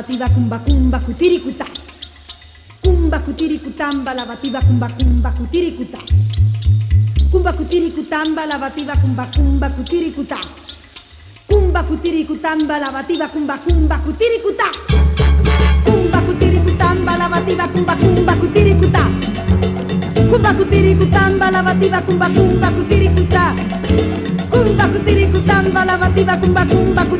Lavativa cumba cumba cutiricuta. Cumba cutiricutamba lavativa cumba cumba cutiricuta. Cumba cutiricutamba lavativa cumba cumba cutiricuta. Cumba cutiricutamba lavativa cumba cumba cutiricuta. Cumba cutiricutamba lavativa cumba cumba cutiricuta. Cumba cutiricutamba lavativa cumba cumba cutiricuta. Cumba cutiricutamba lavativa cumba cumba cutiricuta.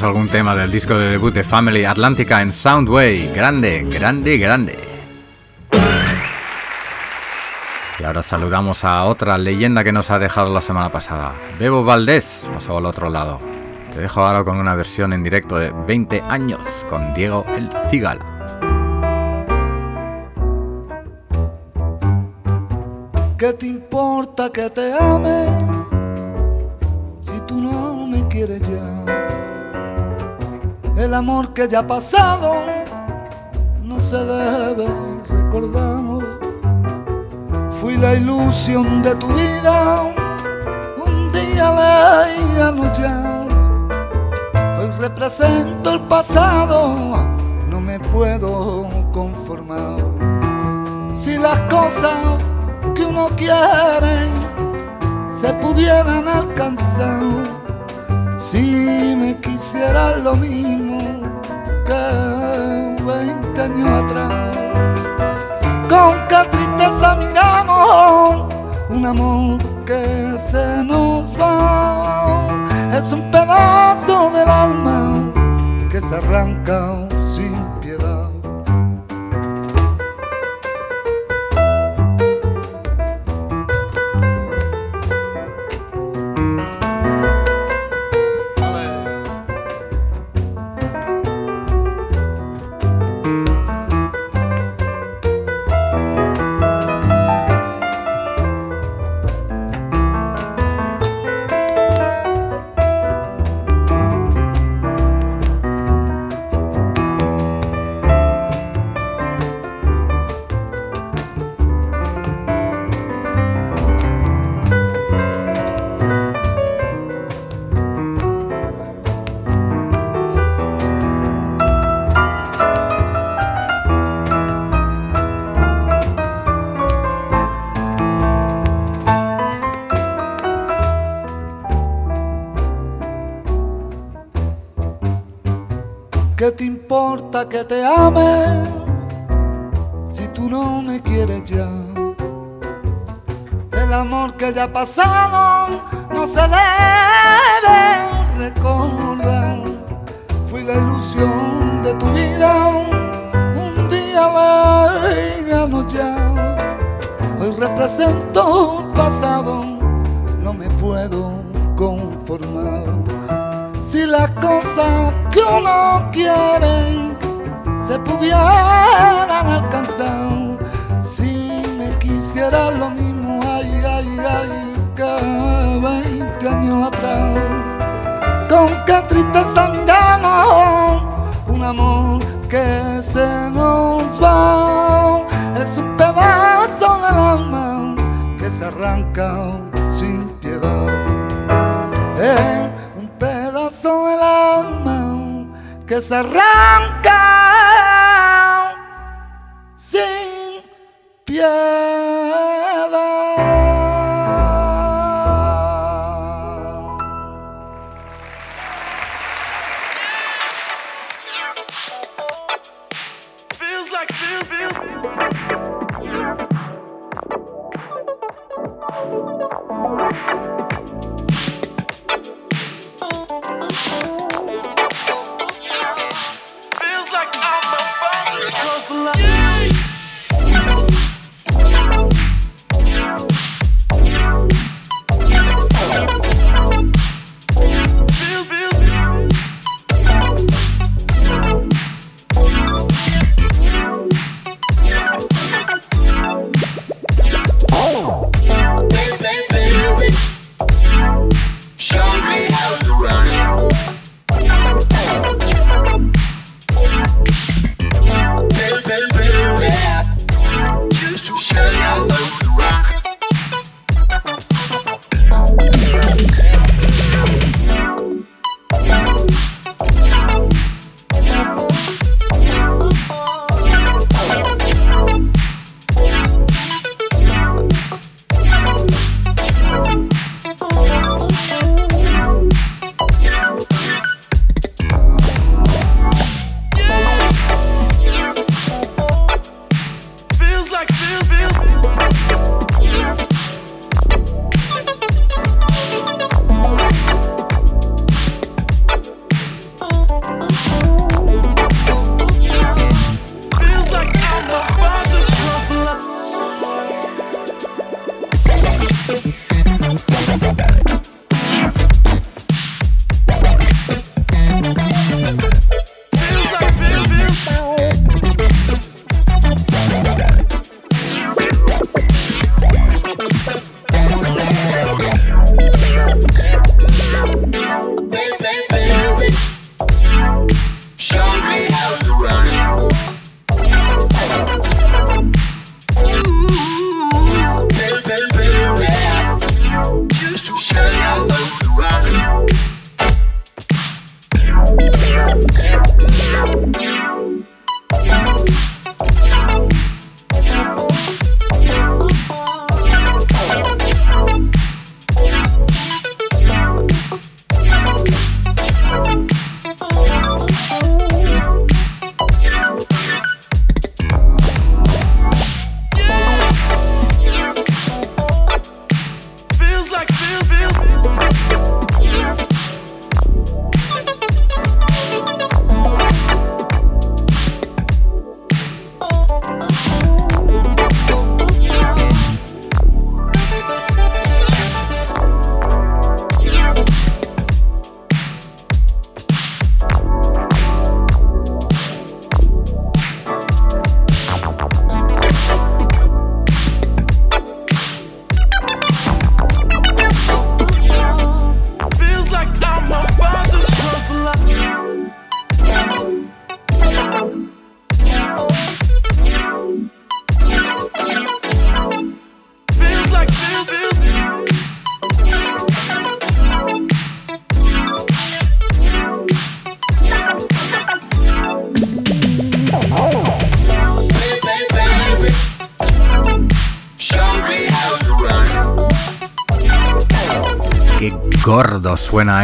Pusimos algún tema del disco de debut de Family Atlantica en Soundway. Grande, grande, grande. Y ahora saludamos a otra leyenda que nos ha dejado la semana pasada. Bebo Valdés pasó al otro lado. Te dejo ahora con una versión en directo de 20 años con Diego El Cigala. ¿Qué te importa que te ame si tú no me quieres ya? El amor que ya ha pasado no se debe recordar. Fui la ilusión de tu vida, un día no ya represento el pasado, no me puedo conformar. Si las cosas que uno quiere se pudieran alcanzar, si me quisiera lo mismo que 20 años atrás, con qué tristeza miramos un amor que se nos va, es un pedazo del alma que se arranca que te ame si tú no me quieres ya? El amor que ya ha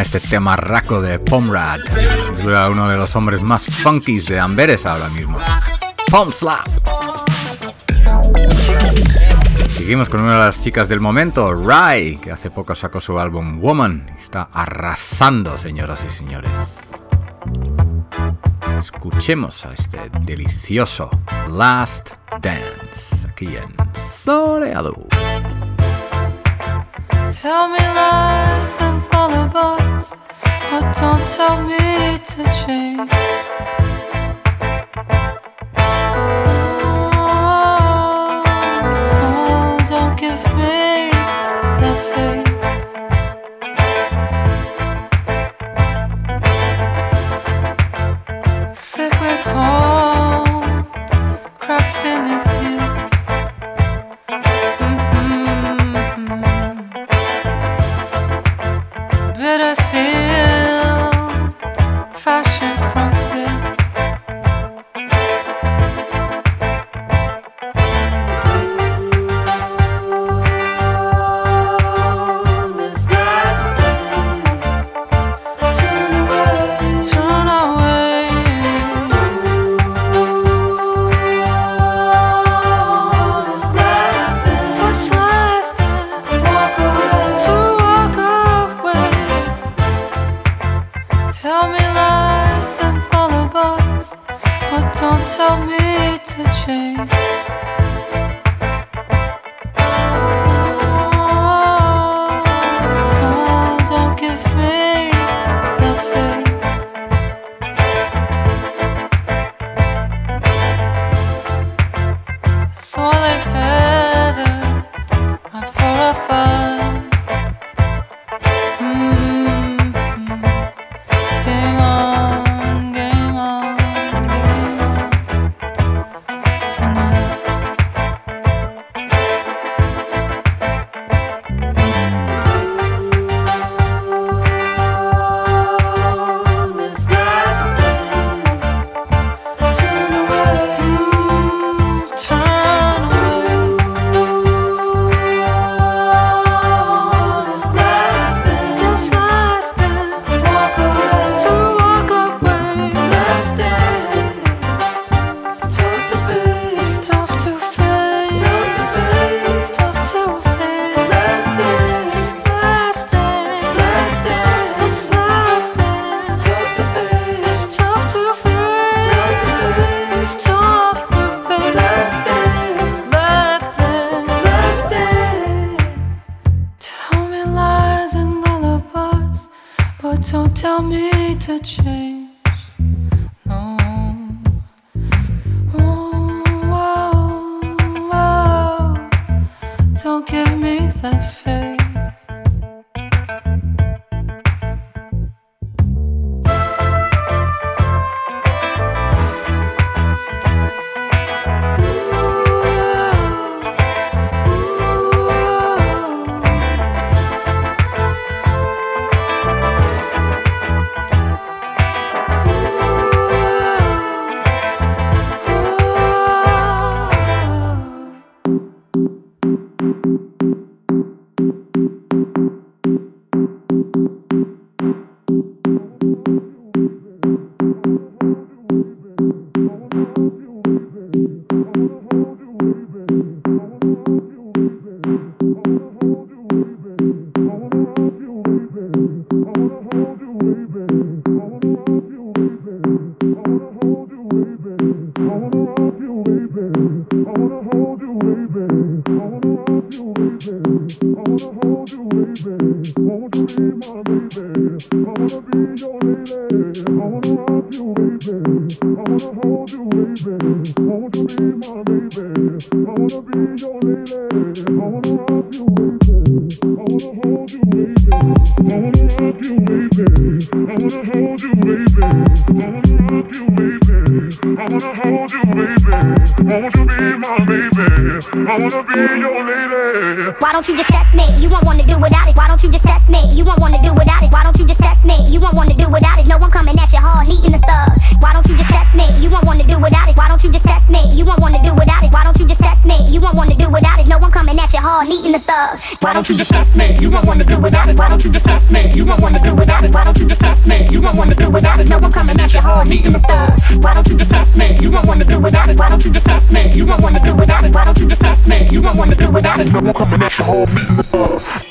este tema raco de Pomrad. uno de los hombres más funkies de Amberes ahora mismo. Pom Slap. Seguimos con una de las chicas del momento, Rai, que hace poco sacó su álbum Woman. Está arrasando, señoras y señores. Escuchemos a este delicioso Last Dance aquí en Soleado. Tell me lies and lullabies, but don't tell me to change. Don't you just test me? You won't want to do without it. Why don't you just test me? You won't want to do without it. Why don't you just test me? You won't want to do without it. No one coming at you hard, neat in the thug. Why don't you just test me? You won't want to do without it. Why don't you just test me? You won't want to do without it. Why don't you just test me? You won't want to do without it. No one coming at you hard, neat in the thug. Why don't you just test it. No one coming at you hard, needing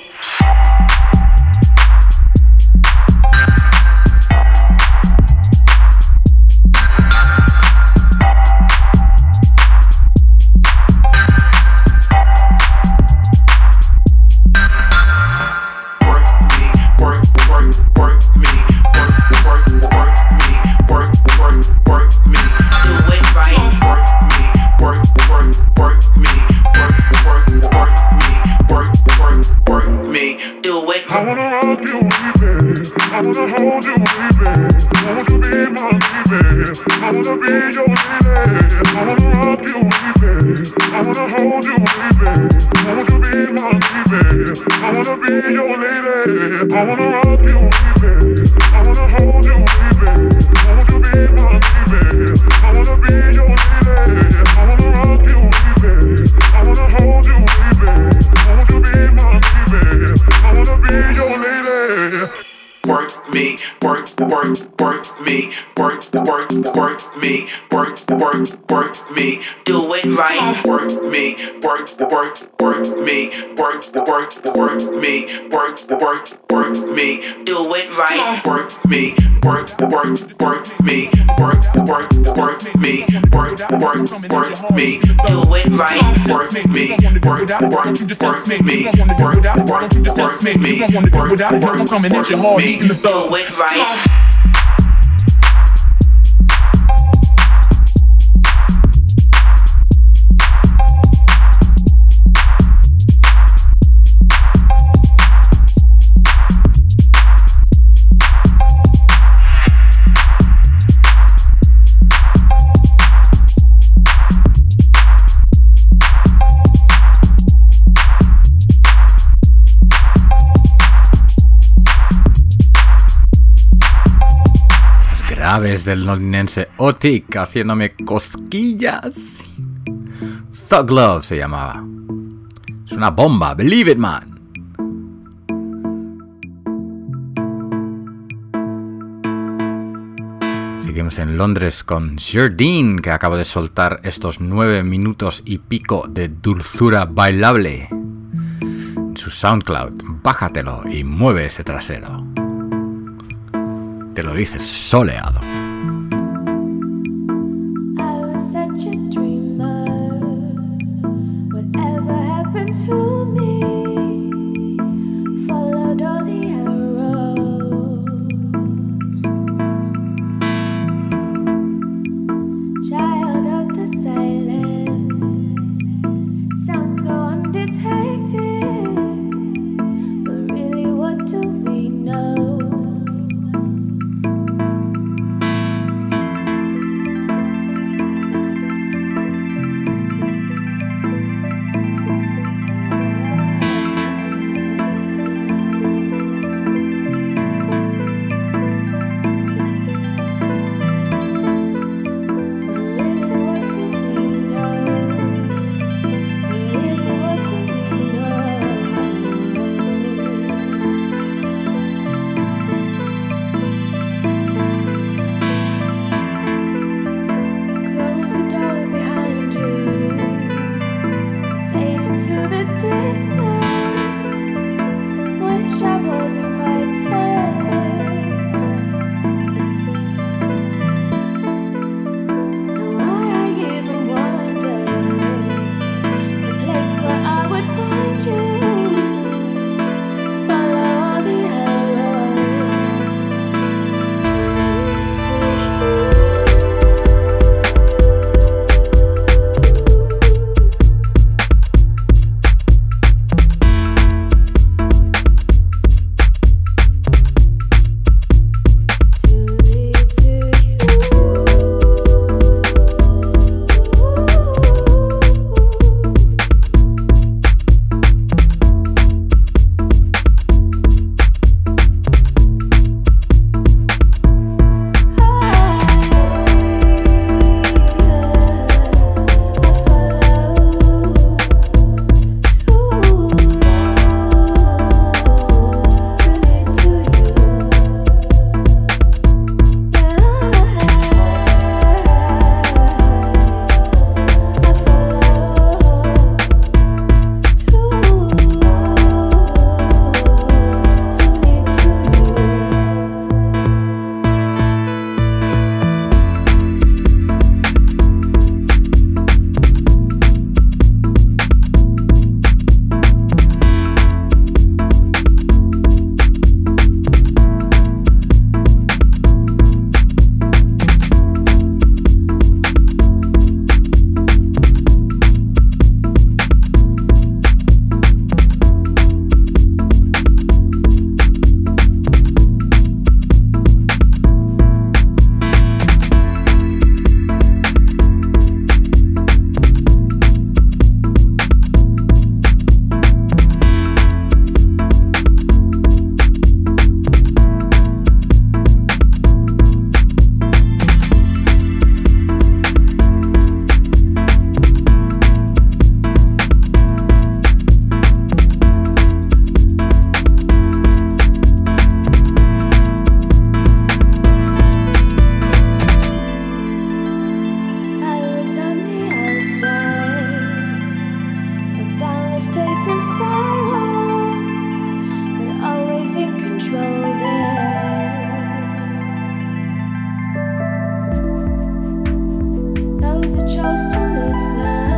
be your lady. I wanna rock you, baby. I wanna hold you, baby. Be my baby. I wanna be work, work, work me, work, work, work me, work, work, work me. Do it right. Work me, work, work, work me, work, work, work me, work, work, work me. Do it right. Work me, work, work, work me, work, work, work me, work, work, work me. Do it right. Work me, work, work, work me, work, work, work me, work, work, work me. Do it right. Graves del londinense Otik haciéndome cosquillas. Thug Love se llamaba. Es una bomba, believe it man. Seguimos en Londres con Jardine, que acaba de soltar estos nueve minutos y pico de dulzura bailable. En su SoundCloud, bájatelo y mueve ese trasero. Te lo dices soleado. chose to listen.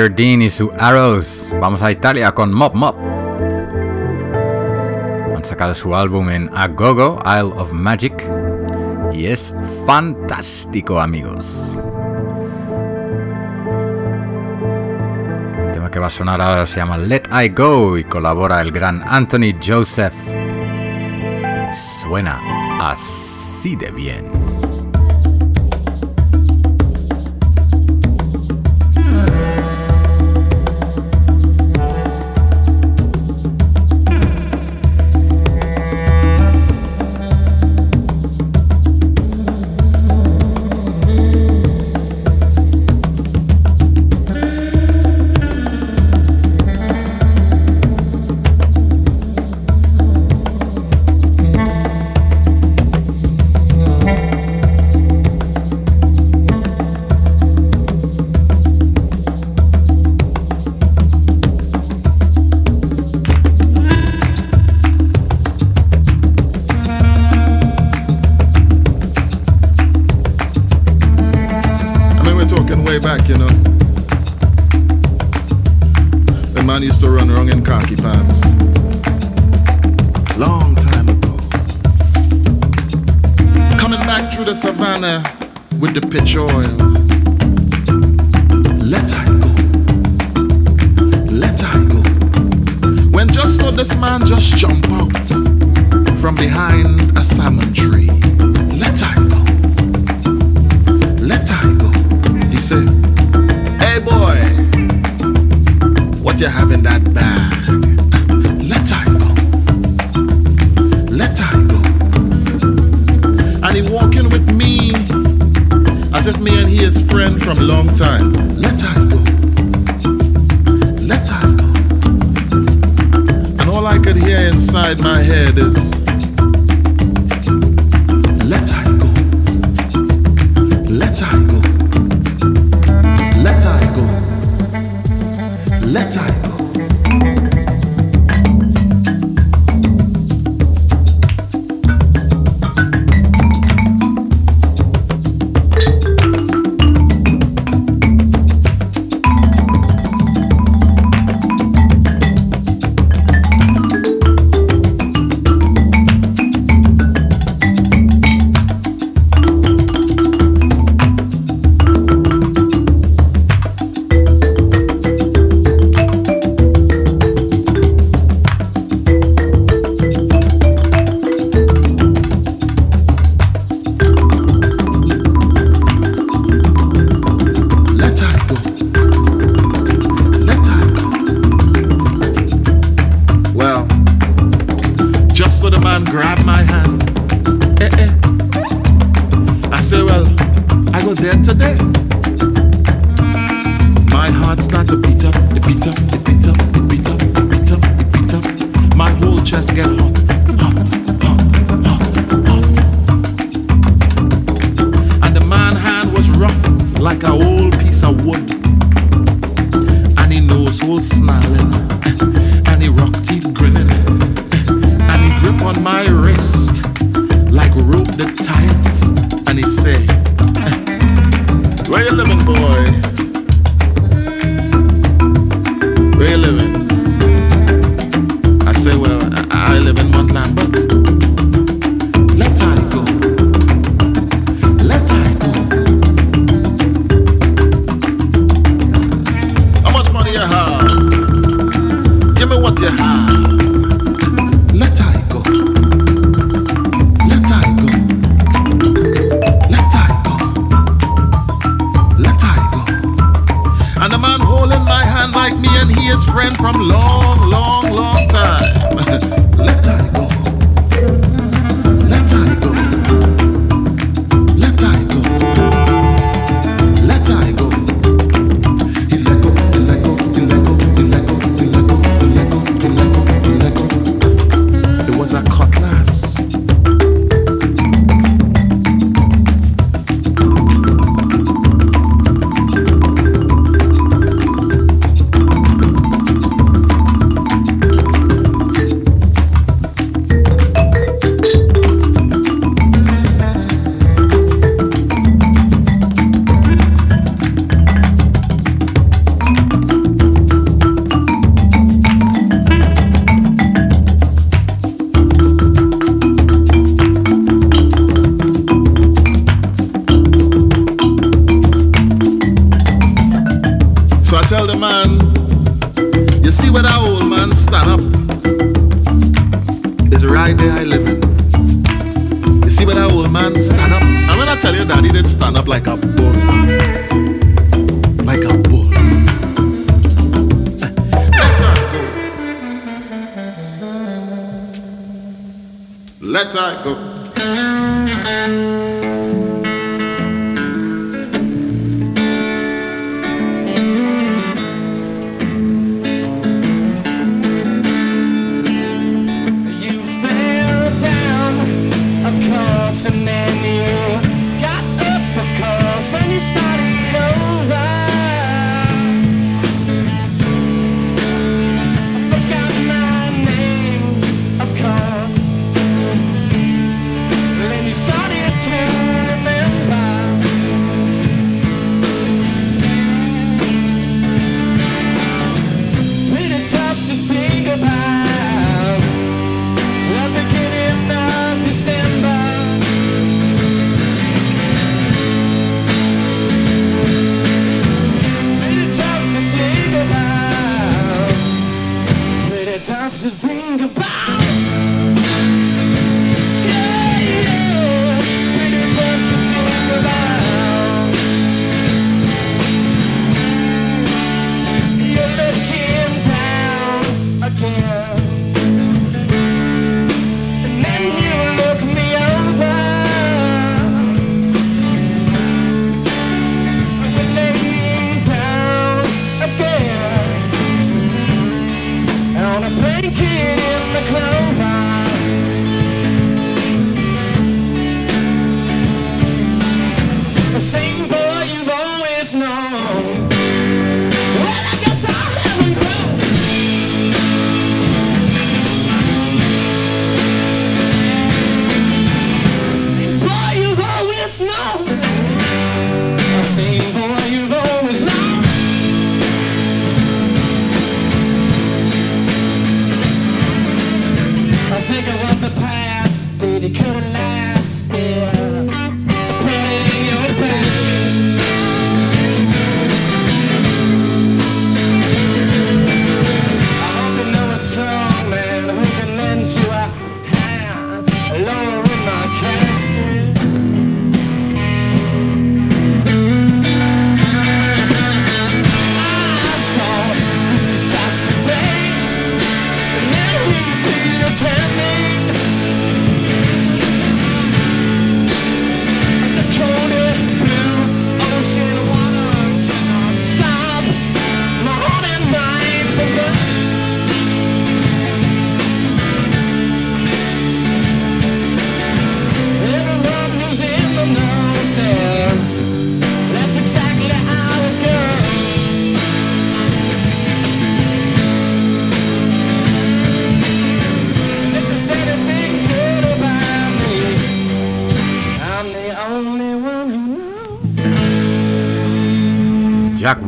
Dean y su Arrows. Vamos a Italia con Mop Mop. Han sacado su álbum en Agogo, Isle of Magic. Y es fantástico, amigos. El tema que va a sonar ahora se llama Let I Go y colabora el gran Anthony Joseph. Suena así de bien. Let her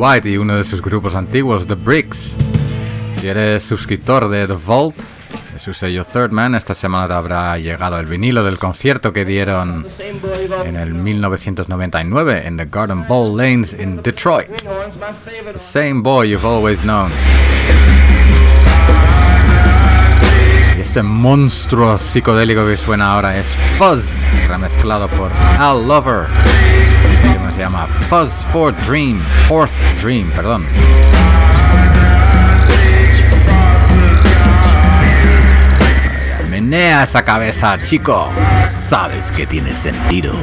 White y uno de sus grupos antiguos, The Bricks. Si eres suscriptor de The Vault, de su sello Third Man, esta semana te habrá llegado el vinilo del concierto que dieron en el 1999 en The Garden Bowl Lanes in Detroit. The same boy you've always known. Y este monstruo psicodélico que suena ahora es Fuzz, remezclado por Al Lover. Se llama Fuzz for Dream, Fourth Dream, perdón. Menea esa cabeza, chico. Sabes que tiene sentido.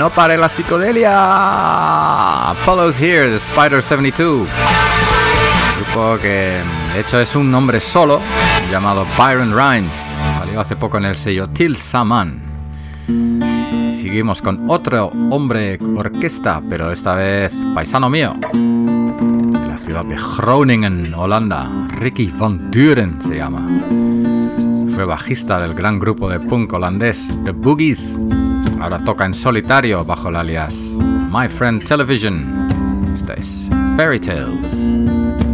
No para la psicodelia. Follows Here, the Spider 72. Grupo que de hecho es un nombre solo, llamado Byron Rhymes. Salió hace poco en el sello Till Saman. Seguimos con otro hombre orquesta, pero esta vez paisano mío. De la ciudad de Groningen, Holanda. Ricky van Duren se llama. Fue bajista del gran grupo de punk holandés The Boogies. Ahora toca en solitario bajo el alias My Friend Television. Esta Fairy Tales.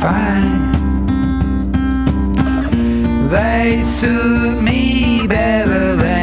fine. They suit me better than.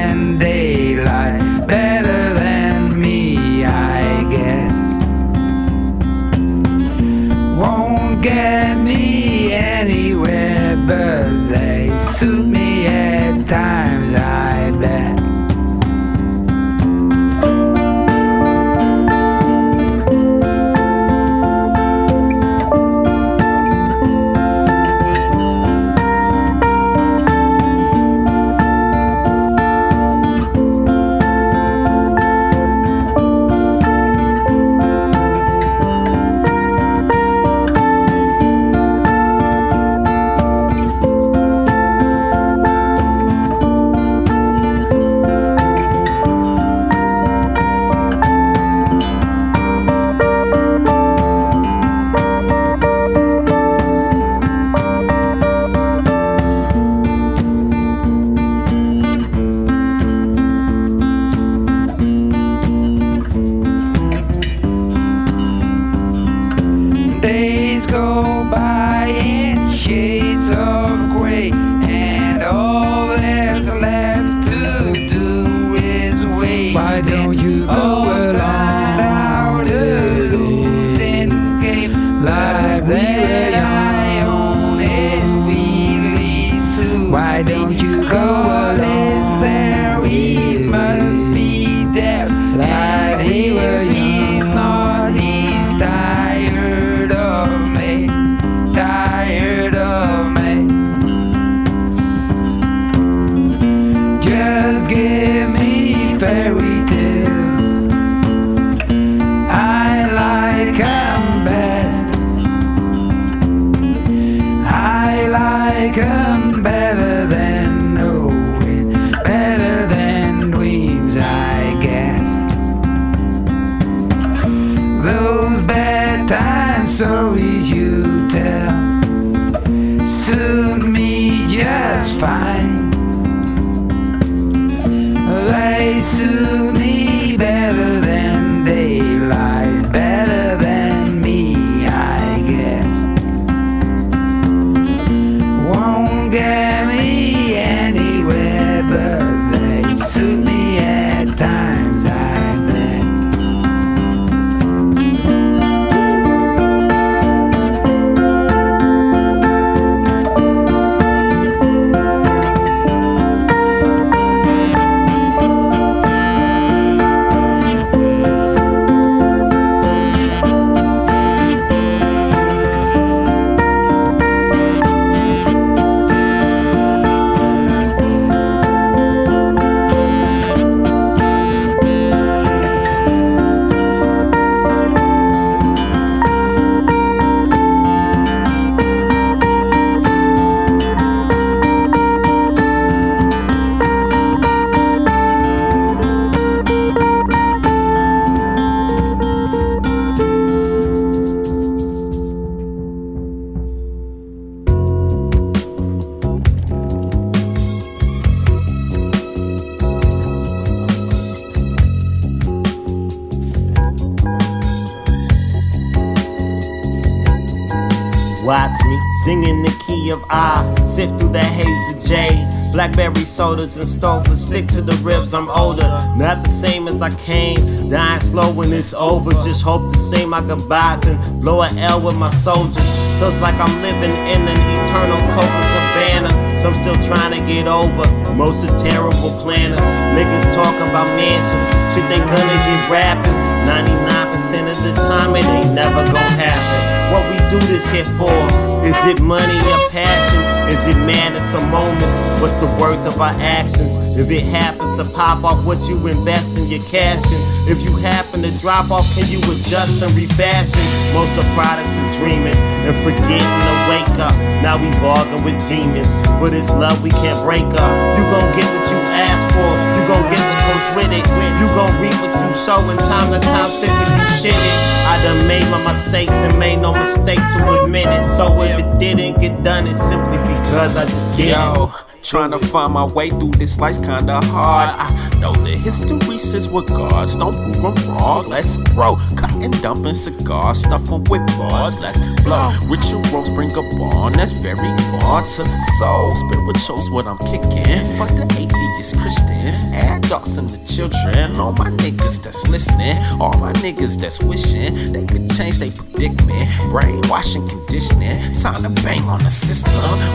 Singing the key of I, sift through that haze of J's. Blackberry sodas and Stover, stick to the ribs, I'm older. Not the same as I came, dying slow when it's over. Just hope to say my goodbyes and blow a L with my soldiers. Feels like I'm living in an eternal Coca Cabana. Some still trying to get over. Most are terrible planners. Niggas talk about mansions. Shit, they gonna get rapping. 99% of the time, it ain't never gonna happen. What we do this here for? Is it money or passion? Is it madness or moments? What's the worth of our actions? If it happens to pop off what you invest in your cash in, if you happen to drop off, can you adjust and refashion? Most of products are dreaming and forgetting to wake up. Now we bargain with demons. For this love, we can't break up. You gon' get what you asked for. Gon' get what comes with it. You gon' reap what you sow in time to time simply you shit it. I done made my mistakes and made no mistake to admit it. So if it didn't get done, it's simply because I just didn't. Trying to find my way through this life's kinda hard. I know the history says what gods don't prove I'm wrong. Let's grow, cutting, dumping cigars, stuffing with bars. Let's blow. Rituals bring a bond that's very far to the soul. Spirituals, what I'm kicking. Fuck the atheist Christians, adults and the children. All my niggas that's listening, all my niggas that's wishing they could change they predicament. Brainwashing, conditioning, time to bang on the system.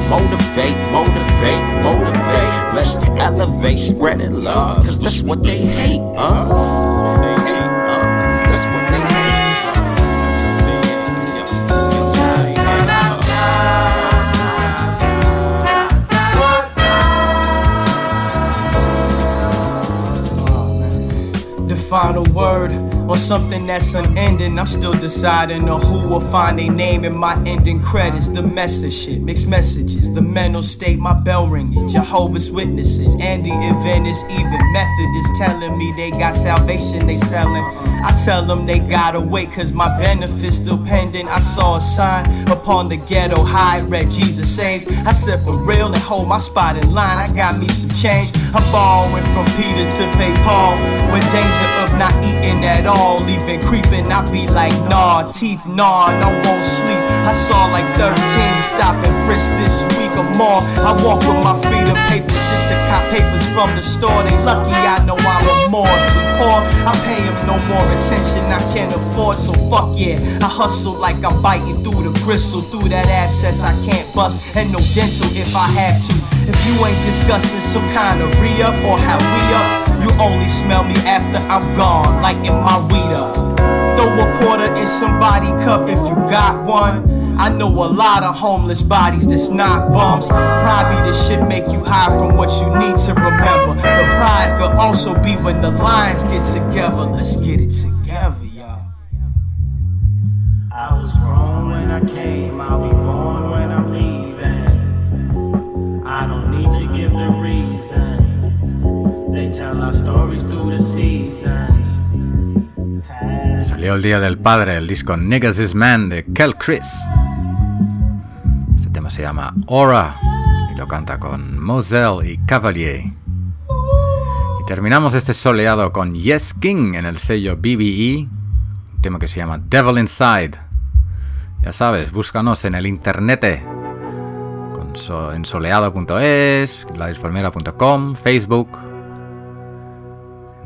Motivate, motivate, motivate. Let's elevate, spreading love, cause that's what they hate, uh. That's what they hate, uh. Cause that's what they hate, uh. Final word on something that's unending. I'm still deciding on who will find a name in my ending credits. The message shit, mixed messages, the mental state, my bell ringing. Jehovah's Witnesses and the Adventist, even Methodists telling me they got salvation they selling. I tell them they gotta wait cause my benefits still pending. I saw a sign upon the ghetto high, read Jesus saves. I said for real and hold my spot in line. I got me some change. I'm borrowing from Peter to pay Paul with danger of not eating at all. Leaving creeping, I be like, nah, teeth gnawed, I won't sleep. I saw like 13 stop and frisk this week or more. I walk with my freedom papers just to cop papers from the store. They lucky I know I'm a more. I pay them no more attention I can't afford. So fuck yeah, I hustle like I'm biting through the gristle, through that abscess I can't bust, and no dental if I have to. If you ain't discussing some kind of re-up or how we up. You only smell me after I'm gone, like in my weed up. Throw a quarter in somebody cup if you got one. I know a lot of homeless bodies that's not bums. Probably the shit make you high from what you need to remember. But pride could also be when the lines get together. Let's get it together, y'all. I was wrong when I came, Salió el Día del Padre, el disco Niggas is Man de Kel Chris. Este tema se llama Aura y lo canta con Moselle y Cavalier. Y terminamos este soleado con Yes King en el sello BBE, un tema que se llama Devil Inside. Ya sabes, búscanos en el internet en soleado.es, ladispalmera.com, Facebook.